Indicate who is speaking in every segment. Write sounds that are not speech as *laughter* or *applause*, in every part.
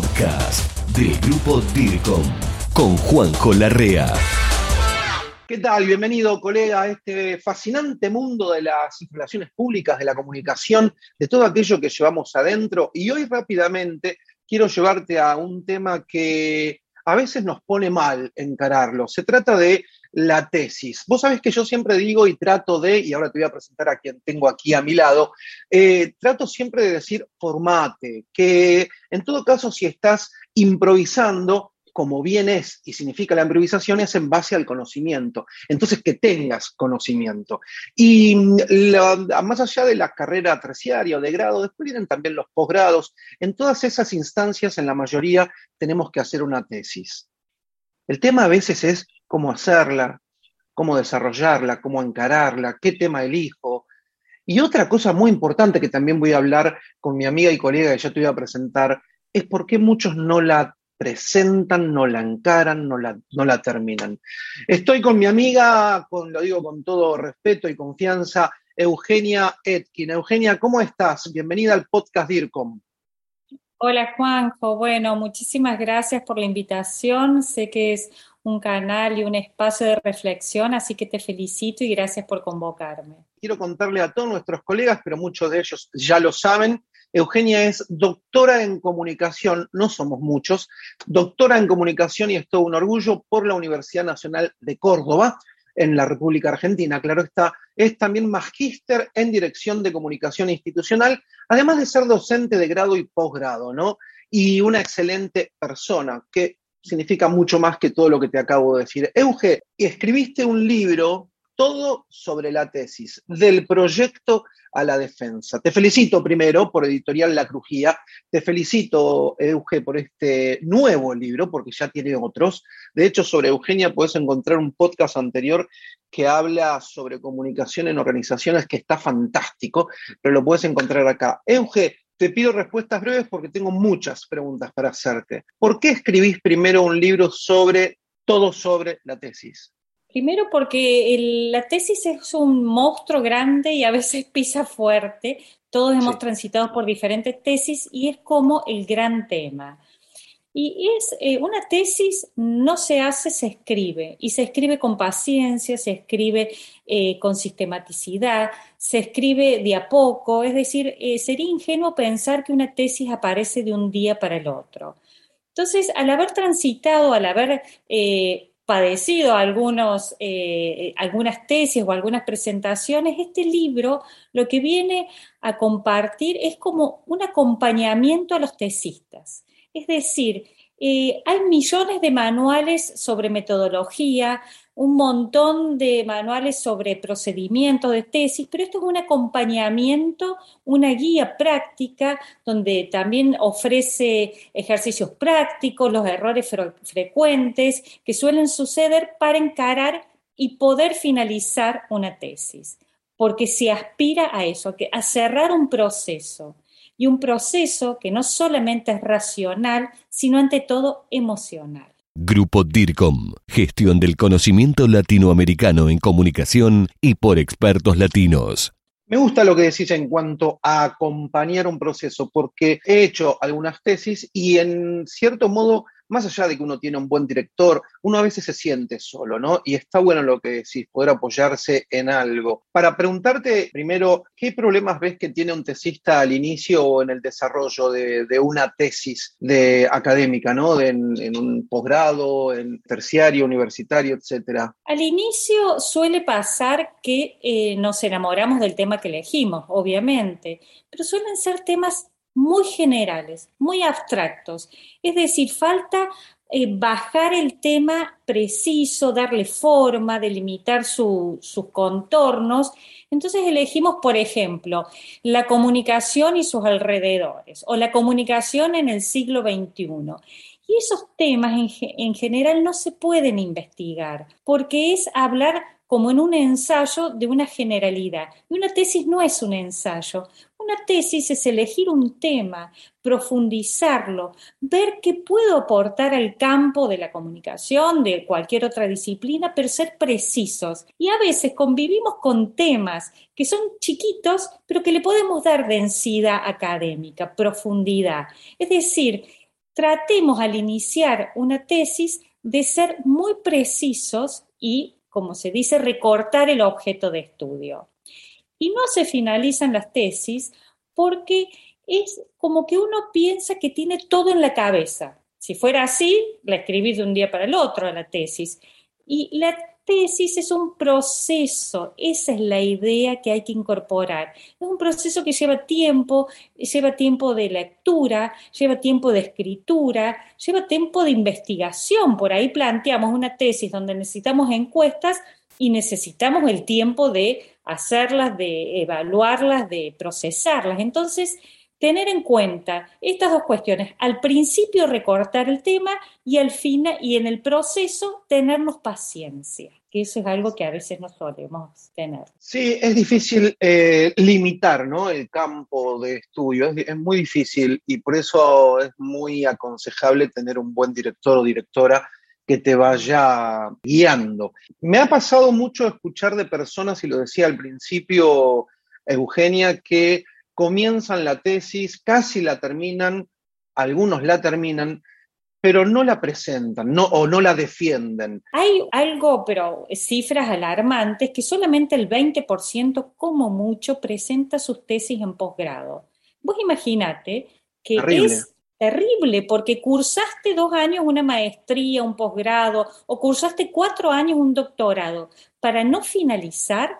Speaker 1: podcast del grupo DIRCOM con Juanjo Larrea.
Speaker 2: ¿Qué tal? Bienvenido, colega, a este fascinante mundo de las relaciones públicas, de la comunicación, de todo aquello que llevamos adentro. Y hoy rápidamente quiero llevarte a un tema que a veces nos pone mal encararlo. Se trata de la tesis. Vos sabés que yo siempre digo y trato de, y ahora te voy a presentar a quien tengo aquí a mi lado, eh, trato siempre de decir formate, que en todo caso si estás improvisando, como bien es y significa la improvisación, es en base al conocimiento. Entonces, que tengas conocimiento. Y más allá de la carrera terciaria o de grado, después vienen también los posgrados. En todas esas instancias, en la mayoría, tenemos que hacer una tesis. El tema a veces es cómo hacerla, cómo desarrollarla, cómo encararla, qué tema elijo. Y otra cosa muy importante que también voy a hablar con mi amiga y colega que ya te voy a presentar, es por qué muchos no la presentan, no la encaran, no la, no la terminan. Estoy con mi amiga, con, lo digo con todo respeto y confianza, Eugenia Etkin. Eugenia, ¿cómo estás? Bienvenida al podcast DIRCOM.
Speaker 3: Hola Juanjo, bueno, muchísimas gracias por la invitación. Sé que es un canal y un espacio de reflexión, así que te felicito y gracias por convocarme.
Speaker 2: Quiero contarle a todos nuestros colegas, pero muchos de ellos ya lo saben, Eugenia es doctora en comunicación, no somos muchos, doctora en comunicación y es todo un orgullo por la Universidad Nacional de Córdoba, en la República Argentina. Claro está, es también magíster en dirección de comunicación institucional, además de ser docente de grado y posgrado, ¿no? Y una excelente persona, que significa mucho más que todo lo que te acabo de decir. Euge, escribiste un libro todo sobre la tesis, del proyecto a la defensa. Te felicito primero por Editorial La Crujía, te felicito, Euge, por este nuevo libro, porque ya tiene otros. De hecho, sobre Eugenia puedes encontrar un podcast anterior que habla sobre comunicación en organizaciones que está fantástico, pero lo puedes encontrar acá. Euge, te pido respuestas breves porque tengo muchas preguntas para hacerte. ¿Por qué escribís primero un libro sobre todo sobre la tesis?
Speaker 3: Primero porque la tesis es un monstruo grande y a veces *laughs* pisa fuerte. Todos hemos transitado por diferentes tesis y es como el gran tema. Y es eh, una tesis no se hace, se escribe. Y se escribe con paciencia, se escribe eh, con sistematicidad, se escribe de a poco. Es decir, eh, sería ingenuo pensar que una tesis aparece de un día para el otro. Entonces, al haber transitado, al haber padecido algunos, algunas tesis o algunas presentaciones, este libro lo que viene a compartir es como un acompañamiento a los tesistas. Es decir, eh, hay millones de manuales sobre metodología, un montón de manuales sobre procedimientos de tesis, pero esto es un acompañamiento, una guía práctica donde también ofrece ejercicios prácticos, los errores frecuentes que suelen suceder para encarar y poder finalizar una tesis, porque se aspira a eso, a cerrar un proceso y un proceso que no solamente es racional, sino ante todo emocional.
Speaker 1: Grupo DIRCOM, gestión del conocimiento latinoamericano en comunicación y por expertos latinos.
Speaker 2: Me gusta lo que decís en cuanto a acompañar un proceso, porque he hecho algunas tesis y en cierto modo más allá de que uno tiene un buen director, uno a veces se siente solo, ¿no? Y está bueno lo que decís, poder apoyarse en algo. Para preguntarte primero, ¿qué problemas ves que tiene un tesista al inicio o en el desarrollo de, una tesis de académica, ¿no? en, un posgrado, en terciario, universitario, etcétera?
Speaker 3: Al inicio suele pasar que eh, nos enamoramos del tema que elegimos, obviamente, pero suelen ser temas muy generales, muy abstractos. Es decir, falta eh, bajar el tema preciso, darle forma, delimitar sus contornos. Entonces elegimos, por ejemplo, la comunicación y sus alrededores o la comunicación en el siglo XXI. Y esos temas en general no se pueden investigar porque es hablar como en un ensayo de una generalidad. Y una tesis no es un ensayo. Una tesis es elegir un tema, profundizarlo, ver qué puedo aportar al campo de la comunicación, de cualquier otra disciplina, pero ser precisos. Y a veces convivimos con temas que son chiquitos, pero que le podemos dar densidad académica, profundidad. Es decir, tratemos al iniciar una tesis de ser muy precisos y, como se dice, recortar el objeto de estudio. Y no se finalizan las tesis porque es como que uno piensa que tiene todo en la cabeza. Si fuera así, la escribís de un día para el otro a la tesis. Y la tesis es un proceso, esa es la idea que hay que incorporar. Es un proceso que lleva tiempo, lleva tiempo de lectura, lleva tiempo de escritura, lleva tiempo de investigación. Por ahí planteamos una tesis donde necesitamos encuestas y necesitamos el tiempo de hacerlas, de evaluarlas, de procesarlas. Entonces, tener en cuenta estas dos cuestiones. Al principio recortar el tema y al final y en el proceso tenernos paciencia que eso es algo que a veces no solemos tener.
Speaker 2: Sí, es difícil eh, limitar ¿no? el campo de estudio, es, muy difícil y por eso es muy aconsejable tener un buen director o directora que te vaya guiando. Me ha pasado mucho escuchar de personas, y lo decía al principio Eugenia, que comienzan la tesis, casi la terminan, algunos la terminan, pero no la presentan no, o no la defienden.
Speaker 3: Hay algo, pero cifras alarmantes, que solamente el 20% como mucho presenta sus tesis en posgrado. Vos imaginate que es terrible porque cursaste dos años una maestría, un posgrado, o cursaste cuatro años un doctorado. Para no finalizar,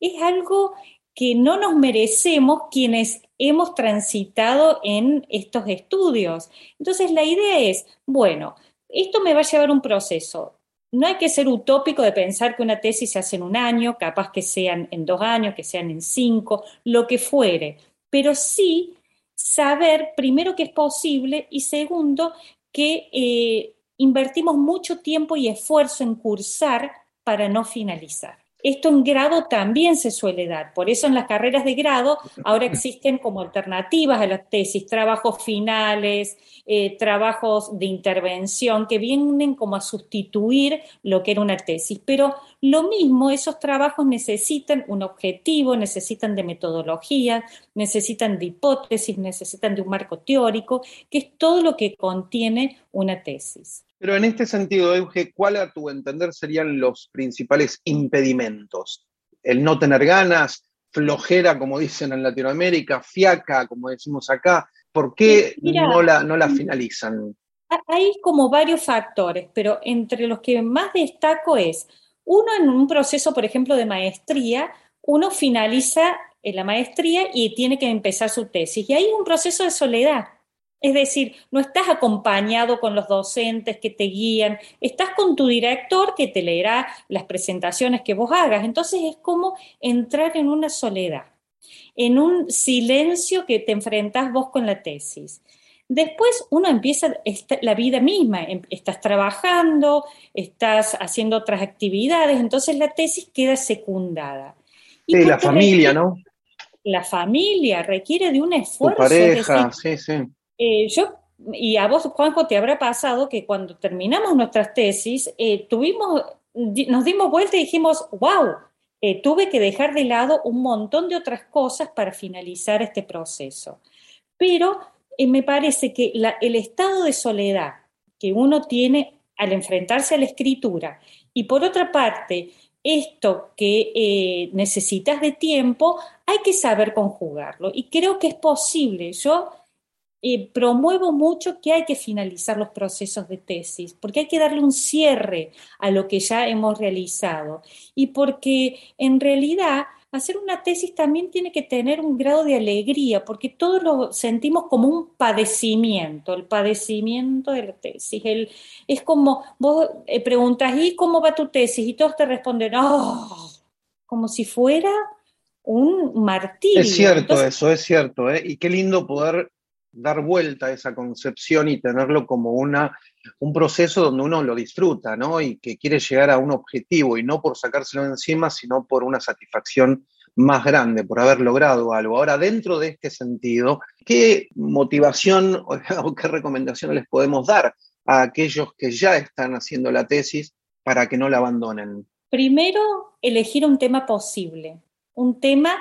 Speaker 3: es algo que no nos merecemos quienes hemos transitado en estos estudios. Entonces, la idea es, bueno, esto me va a llevar un proceso. No hay que ser utópico de pensar que una tesis se hace en un año, capaz que sean en dos años, que sean en cinco, lo que fuere, pero sí saber, primero, que es posible y segundo, que eh, invertimos mucho tiempo y esfuerzo en cursar para no finalizar. Esto en grado también se suele dar, por eso en las carreras de grado ahora existen como alternativas a las tesis, trabajos finales, eh, trabajos de intervención que vienen como a sustituir lo que era una tesis. Pero lo mismo, esos trabajos necesitan un objetivo, necesitan de metodología, necesitan de hipótesis, necesitan de un marco teórico, que es todo lo que contiene una tesis.
Speaker 2: Pero en este sentido, Euge, ¿cuál a tu entender serían los principales impedimentos? El no tener ganas, flojera, como dicen en Latinoamérica, fiaca, como decimos acá. ¿Por qué no, la, no la finalizan?
Speaker 3: Hay como varios factores, pero entre los que más destaco es, uno en un proceso, por ejemplo, de maestría, uno finaliza la maestría y tiene que empezar su tesis. Y hay un proceso de soledad es decir, no estás acompañado con los docentes que te guían, estás con tu director que te leerá las presentaciones que vos hagas. Entonces es como entrar en una soledad, en un silencio que te enfrentas vos con la tesis. Después uno empieza la vida misma, em, estás trabajando, estás haciendo otras actividades, entonces la tesis queda secundada.
Speaker 2: Y la familia, ¿no?
Speaker 3: La familia requiere de un esfuerzo. Tu
Speaker 2: pareja, sí, sí
Speaker 3: eh, yo, y a vos, Juanjo, te habrá pasado que cuando terminamos nuestras tesis, eh, tuvimos, nos dimos vuelta y dijimos, wow, eh, tuve que dejar de lado un montón de otras cosas para finalizar este proceso. Pero me parece que el estado de soledad que uno tiene al enfrentarse a la escritura y por otra parte, esto que necesitas de tiempo, hay que saber conjugarlo. Y creo que es posible. Yo eh, promuevo mucho que hay que finalizar los procesos de tesis, porque hay que darle un cierre a lo que ya hemos realizado y porque en realidad hacer una tesis también tiene que tener un grado de alegría, porque todos lo sentimos como un padecimiento, el padecimiento de la tesis. El, es como vos eh, preguntas, ¿y cómo va tu tesis? Y todos te responden, oh, como si fuera un martirio.
Speaker 2: Es cierto eso, es cierto, ¿eh? y qué lindo poder dar vuelta a esa concepción y tenerlo como una, un proceso donde uno lo disfruta, ¿no? Y que quiere llegar a un objetivo y no por sacárselo encima, sino por una satisfacción más grande, por haber logrado algo. Ahora, dentro de este sentido, ¿qué motivación *laughs* o qué recomendaciones les podemos dar a aquellos que ya están haciendo la tesis para que no la abandonen?
Speaker 3: Primero, elegir un tema posible, un tema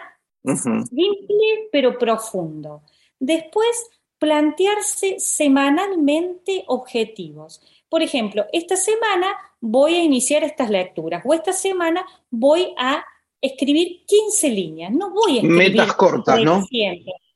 Speaker 3: simple pero profundo. Después, plantearse semanalmente objetivos. Por ejemplo, esta semana voy a iniciar estas lecturas o esta semana voy a escribir 15 líneas. No voy a escribir
Speaker 2: metas cortas, ¿no?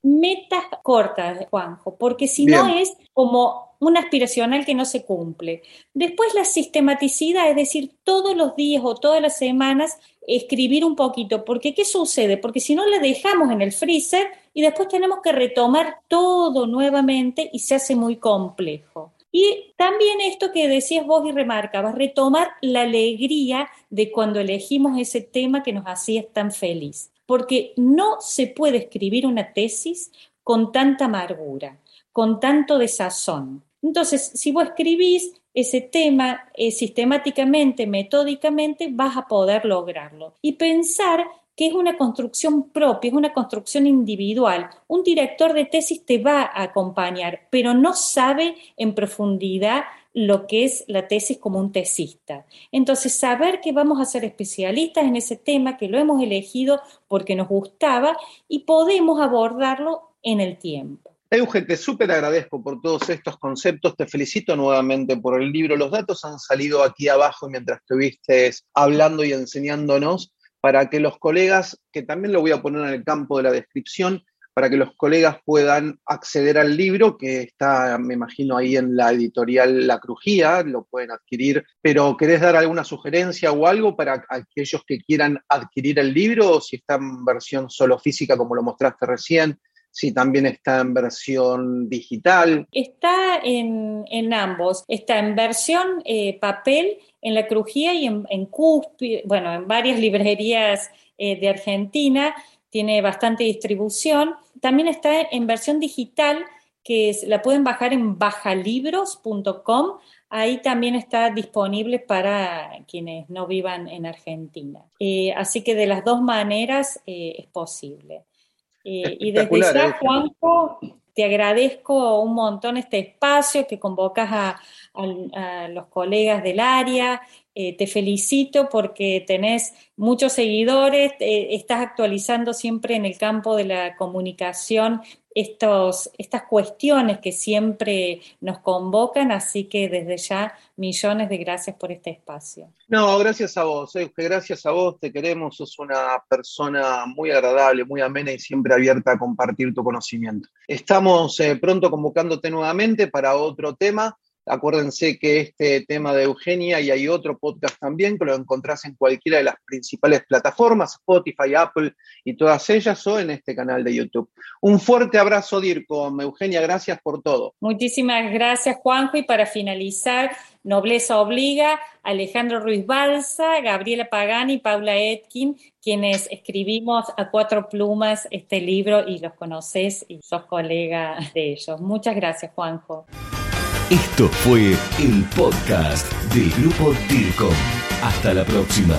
Speaker 3: Metas cortas, Juanjo, porque si no es como un aspiracional que no se cumple. Después la sistematicidad, es decir, todos los días o todas las semanas escribir un poquito, porque ¿qué sucede? Porque si no la dejamos en el freezer y después tenemos que retomar todo nuevamente y se hace muy complejo. Y también esto que decías vos y remarcabas, retomar la alegría de cuando elegimos ese tema que nos hacía tan feliz. Porque no se puede escribir una tesis con tanta amargura, con tanto desazón. Entonces, si vos escribís ese tema eh, sistemáticamente, metódicamente, vas a poder lograrlo. Y pensar que es una construcción propia, es una construcción individual. Un director de tesis te va a acompañar, pero no sabe en profundidad lo que es la tesis como un tesista. Entonces, saber que vamos a ser especialistas en ese tema, que lo hemos elegido porque nos gustaba y podemos abordarlo en el tiempo.
Speaker 2: Euge, te súper agradezco por todos estos conceptos, te felicito nuevamente por el libro. Los datos han salido aquí abajo mientras estuviste hablando y enseñándonos para que los colegas, que también lo voy a poner en el campo de la descripción, para que los colegas puedan acceder al libro que está, me imagino, ahí en la editorial La Crujía, lo pueden adquirir, pero ¿querés dar alguna sugerencia o algo para aquellos que quieran adquirir el libro o si está en versión solo física como lo mostraste recién? si también está en versión digital.
Speaker 3: Está en, ambos. Está en versión eh, papel en la crujía y en, en bueno, en varias *laughs* librerías eh, de Argentina. Tiene bastante distribución. También está en versión digital que la pueden bajar en bajalibros.com. Ahí también está disponible para quienes no vivan en Argentina. Eh, así que de las dos maneras es posible. Eh, y desde ya, ¿eh? Juanjo, te agradezco un montón este espacio que convocas a, los colegas del área. Eh, te felicito porque tenés muchos seguidores, estás actualizando siempre en el campo de la comunicación estos, estas cuestiones que siempre nos convocan, así que desde ya millones de gracias por este espacio.
Speaker 2: No, gracias a vos, gracias a vos, te queremos, sos una persona muy agradable, muy amena y siempre abierta a compartir tu conocimiento. Estamos eh, pronto convocándote nuevamente para otro tema. Acuérdense que este tema de Eugenia y hay otro podcast también que lo encontrás en cualquiera de las principales plataformas, Spotify, Apple y todas ellas o en este canal de YouTube. Un fuerte abrazo, Dirco. Eugenia, gracias por todo.
Speaker 3: Muchísimas gracias, Juanjo. Y para finalizar, Nobleza Obliga, Alejandro Ruiz Balsa, Gabriela Pagani, Paula Etkin, quienes escribimos a cuatro plumas este libro y los conoces y sos colega de ellos. Muchas gracias, Juanjo.
Speaker 1: Esto fue el podcast del grupo DIRCOM. Hasta la próxima.